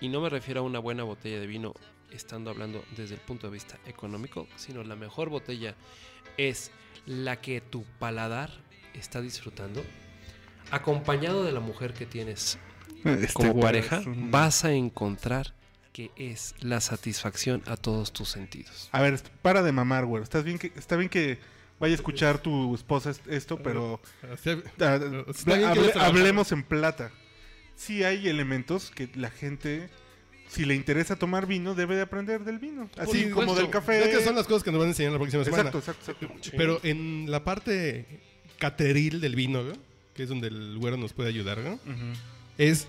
y no me refiero a una buena botella de vino estando hablando desde el punto de vista económico, sino la mejor botella es la que tu paladar está disfrutando, acompañado de la mujer que tienes Este como pareja, un- vas a encontrar que es la satisfacción a todos tus sentidos. A ver, para de mamar, güey. Estás bien que está bien que vaya a escuchar tu esposa est- esto, pero ah, hable- trabaja. hablemos en plata. Sí hay elementos que la gente si le interesa tomar vino debe de aprender del vino, así supuesto. como del café. es que son las cosas que nos van a enseñar la próxima semana. Exacto, exacto, exacto. Pero en la parte cateril del vino, ¿no? Que es donde el güero nos puede ayudar, ¿no? Es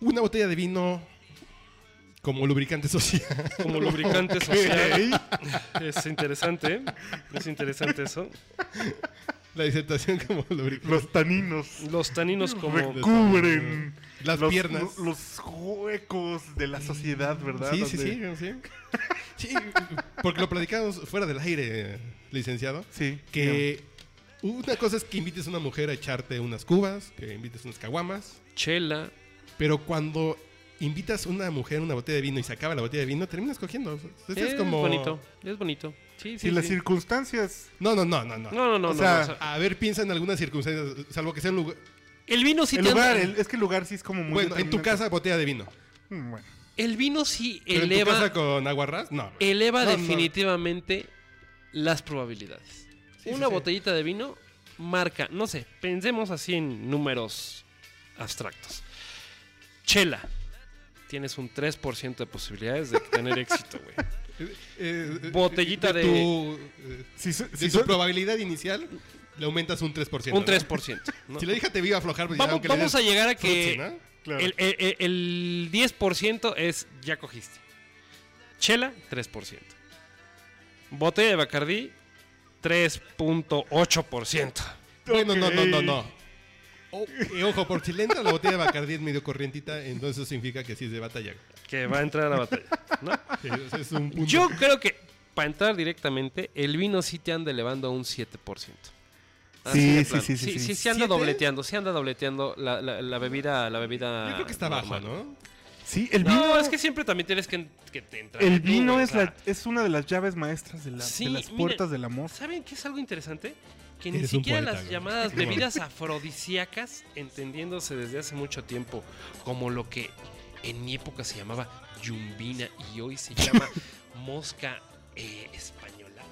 una botella de vino como lubricante social. Como lubricante social. Es interesante, ¿eh? es interesante eso. La disertación como lubricante. Los taninos Los taninos como... recubren Las los, piernas. Los, huecos de la sociedad, ¿verdad? Sí, sí, sí, sí. Sí, porque lo platicamos fuera del aire, licenciado. Sí. Que una cosa es que invites a una mujer a echarte unas cubas, que invites unas caguamas, Chela. pero cuando invitas a una mujer a una botella de vino y se acaba la botella de vino, terminas cogiendo. O sea, eso Es, es como... bonito, es bonito. Sí, sí, Si las sí. circunstancias No, no, no, no, no. No, no, no. O sea, A ver, piensa en algunas circunstancias, salvo que sea un lugar... el vino sí el te lugar, anda- el- es que el lugar sí es como muy Bueno, en tu casa, botella de vino. Mm, Bueno. El vino sí ¿Pero en tu eleva, casa con aguarrás? No. eleva No, no. definitivamente las probabilidades. Sí, Una sí, sí. botellita de vino marca, no sé, pensemos así en números abstractos. Chela, tienes un 3% de posibilidades de tener éxito, güey. Eh, eh, Botellita de- Tu, eh, Si, de si tu so- probabilidad inicial le aumentas un 3%. Un ¿no? 3%. ¿no? Si la hija te viva a aflojar, pues Vamos, a llegar a que frutzi, ¿no? Claro. el, el- el- el 10% es ya cogiste. Chela, 3%. Botella de Bacardí, 3.8%. Bueno, no, no, no, no. O- y ojo, por si le entra la botella de Bacardí es medio corrientita, entonces eso significa que sí es de batalla. Que va a entrar a la batalla. ¿no? Sí, o sea, es un punto. Yo creo que para entrar directamente, el vino sí te anda elevando a un 7%. Así Sí, sí, plano. sí, sí, sí, sí. se anda ¿Siete? dobleteando, se anda dobleteando la, la- la bebida, la bebida. Yo creo que está bajo, normal. ¿no? Sí, el vino, No, es que siempre también tienes que, que te entrar. el vino es, la, es una de las llaves maestras de, la- de las mira, puertas del amor. ¿Saben qué es algo interesante? Que ni Eres siquiera poeta, las llamadas bebidas afrodisíacas, entendiéndose desde hace mucho tiempo como lo que en mi época se llamaba yumbina y hoy se llama mosca eh, española,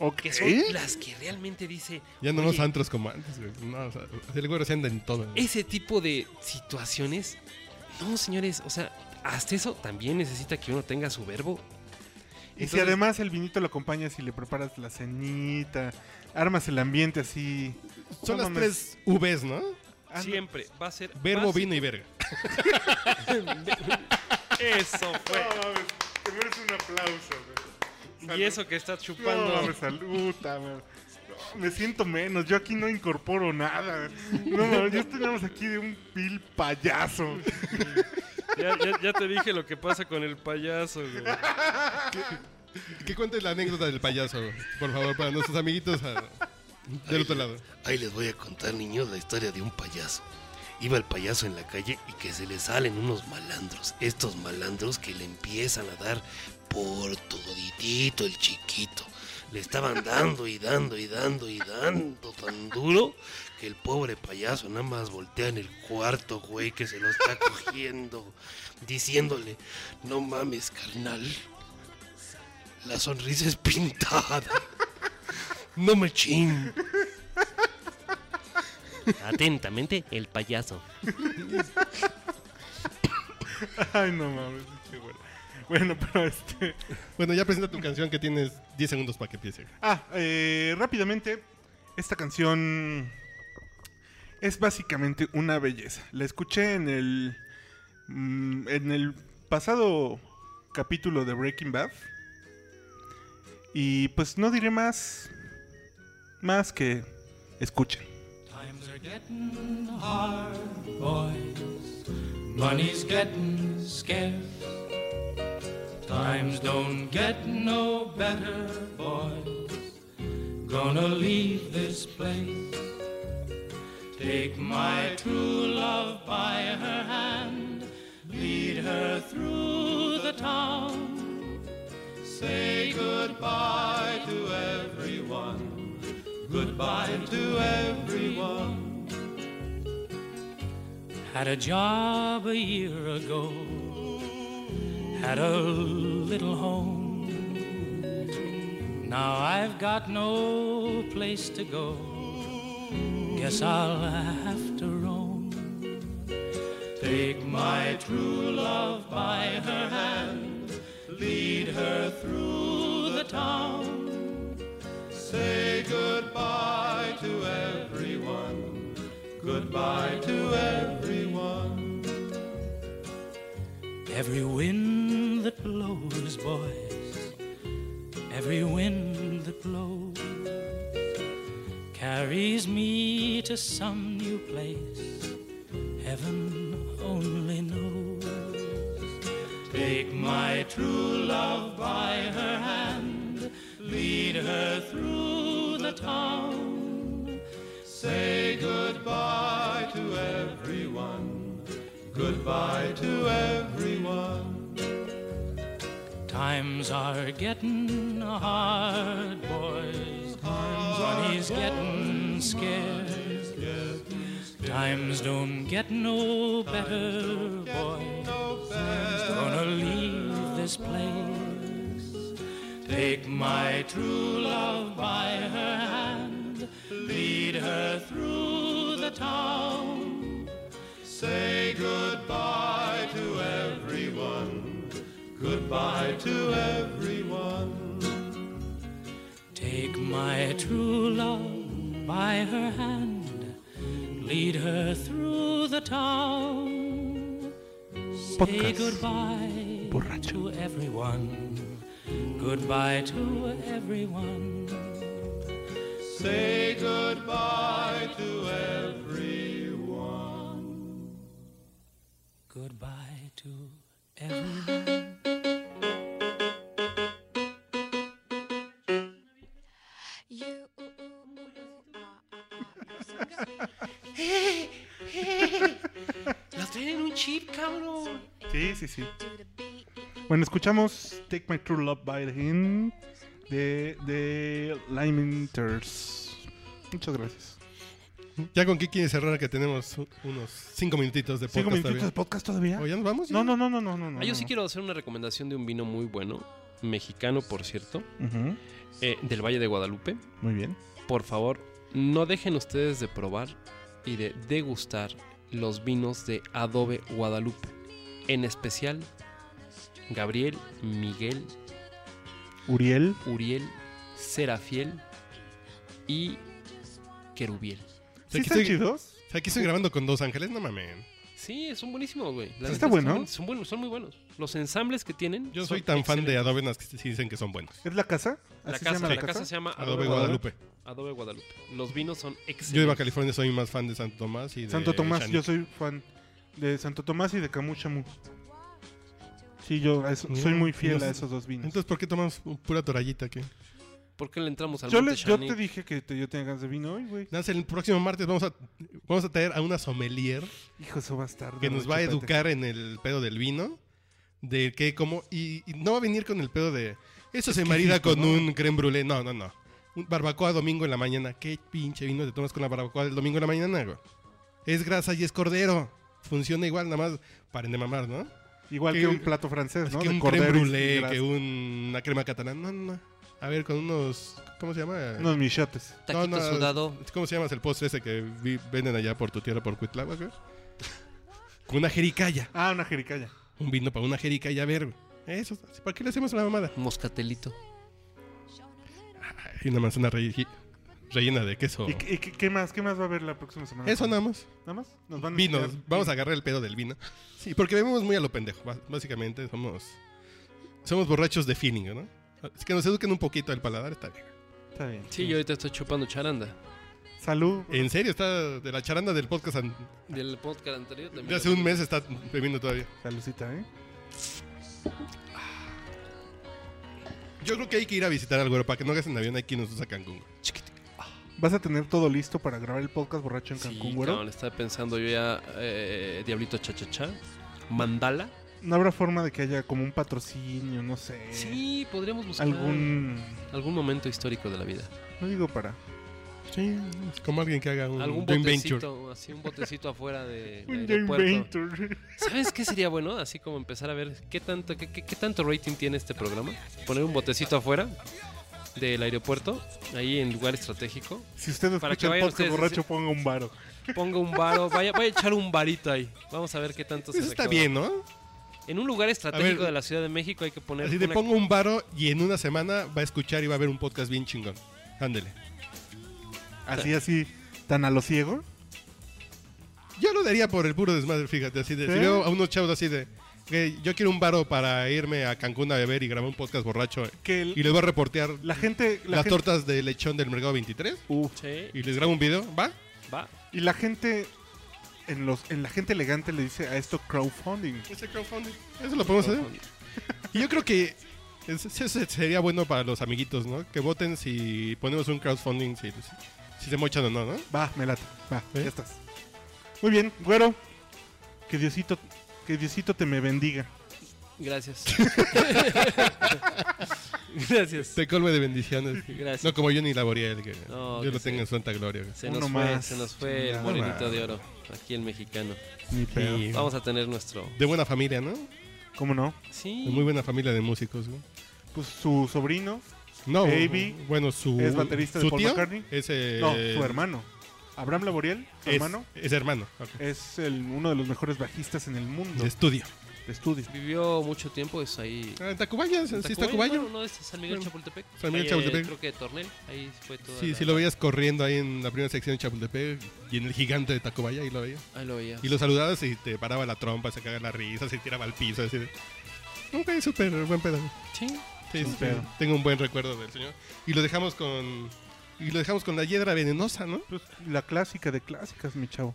Ok. que son las que realmente dice Ya no "Oye, los antros como antes, güey. No, o sea, el güero se anda en todo. ese tipo de situaciones, no señores, o sea, hasta eso también necesita que uno tenga su verbo. Y si además el vinito lo acompañas y le preparas la cenita, armas el ambiente así. Son no las mames. tres Vs, ¿no? Ah, siempre va a ser Verbo, básico. vino y verga. Eso fue. No mames, te mereces un aplauso, güey. Y eso que estás No chupando. mames. No, me siento menos, yo aquí no incorporo nada. No yo estoy nada más aquí de un vil payaso. Ya, ya- ya te dije lo que pasa con el payaso, güey. Que cuentes la anécdota del payaso, por favor, para nuestros amiguitos ah, del otro lado. Ahí les voy a contar, niños, la historia de un payaso. Iba el payaso en la calle y que se le salen unos malandros. Estos malandros que le empiezan a dar por toditito el chiquito. Le estaban dando y dando y dando y dando tan duro que el pobre payaso nada más voltea en el cuarto, güey, que se lo está cogiendo, diciéndole, no mames, carnal. La sonrisa es pintada. No me ching. Atentamente, el payaso. Ay, no mames, bueno. Pero este. Bueno, ya presenta tu canción que tienes 10 segundos para que empiece. Ah, eh, rápidamente, esta canción es básicamente una belleza. La escuché en el mm, en el pasado capítulo de Breaking Bad y pues no diré más más que escuchen. Times are getting hard, boys. Money's getting scarce. Times don't get no better, boys. Gonna leave this place. Take my true love by her hand. Lead her through the town. Say goodbye to everyone. Goodbye to everyone. Had a job a year ago. Had a little home. Now I've got no place to go. Guess I'll have to roam. Take my true love by her hand. Lead her through the town. Say goodbye to everyone. Goodbye to everyone. Every wind blows, boys. Every wind that blows carries me to some new place. Heaven only knows. Take my true love by her hand, lead her through the town. Say goodbye to everyone, goodbye to everyone. Times are getting hard, boys. Times Money's getting scarce. Times don't get no better, boys. Times gonna leave this place. Take my true love by her hand, lead her through the town. Say goodbye. Goodbye to everyone. Take my true love by her hand, lead her through the town. Say Podcast goodbye borracho. to everyone. Goodbye to everyone. Say goodbye to everyone. Goodbye to everyone. Sí, sí. Bueno, escuchamos Take My True Love by the Hand de, de Lamenters. Muchas gracias. ¿Ya con qué quieres cerrar? Que tenemos unos cinco minutitos de ¿Cinco podcast minutitos de todavía. podcast todavía? ¿O ya nos vamos? No, no, no, no, no, no. no, Ah, yo no. sí quiero hacer una recomendación de un vino muy bueno, mexicano por cierto, eh, del Valle de Guadalupe. Muy bien. Por favor, no dejen ustedes de probar y de degustar los vinos de Adobe Guadalupe. En especial, Gabriel, Miguel, Uriel. Uriel, Serafiel y Querubiel. ¿Sí Aquí están estoy- chidos? O sea, aquí estoy grabando con dos ángeles, no mames. Sí, son buenísimos, güey. ¿Sí está bueno? Son buenos, son muy buenos. Los ensambles que tienen. Yo soy tan fan de. Adobe Nas que sí dicen que son buenos. ¿Es la casa? La ¿Así casa, se llama la casa se llama Adobe Adobe, Guadalupe. Adobe Guadalupe. Los vinos son excelentes. Yo iba a California, soy más fan de Santo Tomás y de Santo Tomás, Shani. yo soy fan de Santo Tomás y de Camuchamu. Sí, yo eso- soy muy fiel a esos dos vinos. Entonces, ¿por qué tomamos pura torallita aquí? ¿Por qué le entramos al yo, Monte le- yo te dije que te- yo tenía ganas de vino hoy, güey. Nada, el próximo martes vamos a, vamos a traer a una sommelier Hijo, eso va a estar. que nos va a educar en el pedo del vino. De qué, cómo. Y, y no va a venir con el pedo de. Eso se marida con ¿no? un creme brûlée. No, no, no. Un barbacoa domingo en la mañana. ¿Qué pinche vino te tomas con la barbacoa del domingo en la mañana, güey? Es grasa y es cordero. Funciona igual, nada más. Paren de mamar, ¿no? Igual que- que un plato francés, ¿no? que De un creme brûlée, que un- una crema catalana. No, no, no. A ver, con unos. ¿Cómo se llama? Unos michotes. Taquito No, no, sudado. ¿Cómo se llama el postre ese que vi- venden allá por tu tierra, por Cuitlagua, güey? Con una jericaya. Ah, una jericaya. Un vino para una jericaya, a ver, güey. Eso, ¿para qué le hacemos la mamada? Moscatelito. Y una manzana relle- rellena de queso. ¿Y, qué- y qué, qué más? ¿Qué más va a haber la próxima semana? Eso nada más. ¿Nada más? Nos van a Vinos. enseñar- Vamos a agarrar el pedo del vino. Sí, porque vivimos muy a lo pendejo. ba- Básicamente somos. Somos borrachos de feeling, ¿no? Es que nos eduquen un poquito el paladar, está bien. Está bien. Sí, yo ahorita estoy chupando charanda. Salud. En serio, está de la charanda del podcast an- Del podcast anterior también. de hace un mes está bebiendo todavía. Saludcita, ¿eh? Yo creo que hay que ir a visitar al güero para que no hagas en avión aquí nosotros a Cancún. güey. ¿Vas a tener todo listo para grabar el podcast borracho en Sí, Cancún, güero? cabrón, estaba pensando yo ya eh, Diablito Cha-Cha-Cha, Mandala. ¿No habrá forma de que haya como un patrocinio, no sé? Sí, podríamos buscar Algún... algún momento histórico de la vida. No digo para... Sí, es como alguien que haga un Algún joint venture. botecito, así un botecito afuera de, de Un aeropuerto. Venture. ¿Sabes qué sería bueno? Así como empezar a ver qué tanto, qué, qué- qué tanto rating tiene este programa. Poner un botecito afuera del aeropuerto, ahí en lugar estratégico. Si usted Para escucha que el vayan podcast ustedes, borracho, sí. ponga un varo. Ponga un varo, vaya, vaya a echar un varito ahí. Vamos a ver qué tanto se Eso está recauda. bien, ¿no? En un lugar estratégico ver, de la Ciudad de México hay que poner Así te una- pongo un varo y en una semana va a escuchar y va a ver un podcast bien chingón. Ándele. Así, así, tan a lo ciego. Yo lo daría por el puro desmadre, fíjate. Así de, ¿Sí? Si veo a unos chavos así de. Que yo quiero un varo para irme a Cancún a beber y grabar un podcast borracho. Que el- Y les voy a reportear la gente... La las gente tortas de lechón del Mercado 23. Uf. Sí, Y les grabo un video. ¿Va? va. Y la gente... En, los, en la gente elegante le dice a esto crowdfunding. Ese crowdfunding. Eso lo podemos hacer. Y yo creo que es- eso sería bueno para los amiguitos, ¿no? Que voten si ponemos un crowdfunding, si, si se mochan o no, ¿no? Va, me late. Va, ¿Eh? ya estás. Muy bien, güero. Que Diosito, que Diosito te me bendiga. Gracias. Gracias. Te colme de bendiciones. Gracias. No como yo ni Laboriel, que No, que lo tenga sí. en santa gloria. Se Uno nos fue, más. se nos fue el No morenito más. de oro. Aquí el mexicano. Ni Vamos a tener nuestro. de buena familia, ¿no? ¿Cómo no? Sí. De muy buena familia de músicos, güey. Pues su sobrino No, Avi bueno, su, es baterista de Paul tío McCartney. es, eh, No, su hermano. Abraham Laboriel, su es, hermano, Es hermano, ok. es el, uno de los mejores bajistas en el mundo de estudio. de estudio. Vivió mucho tiempo, es ahí. Ah, en Tacubaya, sí en está Tacubaya, Tacubaya. bueno, no, es San Miguel Bueno, Chapultepec. San Miguel Ahí, eh, Chapultepec. Creo que Tornel, ahí fue todo. Sí, sí lo veías corriendo ahí en la primera sección de Chapultepec y en el gigante de Tacubaya, ahí lo veías. Ahí lo veía. Y lo saludabas y te paraba la trompa, se cagaba la risa, se tiraba al piso, así de... Güey súper buen pedo. Sí. Sí, sí, pedo. tengo un buen recuerdo del señor. Y lo dejamos con... Y lo dejamos con la hiedra venenosa, ¿no? Pues, la clásica de clásicas, mi chavo.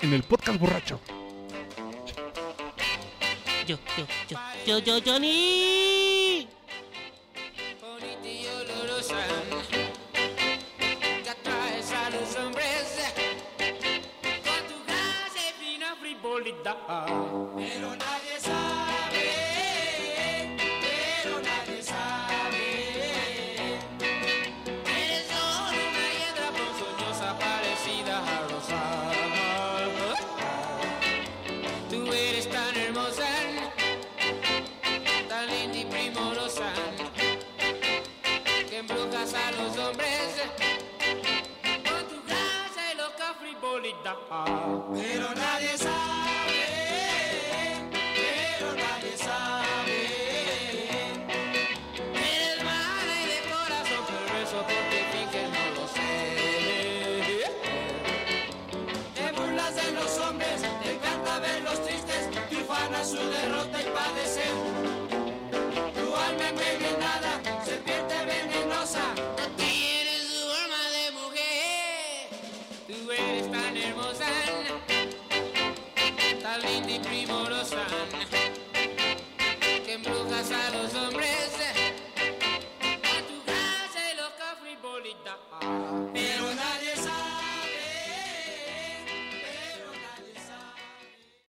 En el podcast borracho. Yo, yo, yo, yo, yo, Johnny. Bonita y olorosa, que atraes a los hombres con tu gracia y fina frivolidad. Pero nadie sabe, pero nadie sabe. Eres mala y de corazón perverso porque finges no lo sé. Te burlas de los hombres, encanta verlos tristes, triunfan su derrota y padecer. Tu alma envenenada, serpiente venenosa.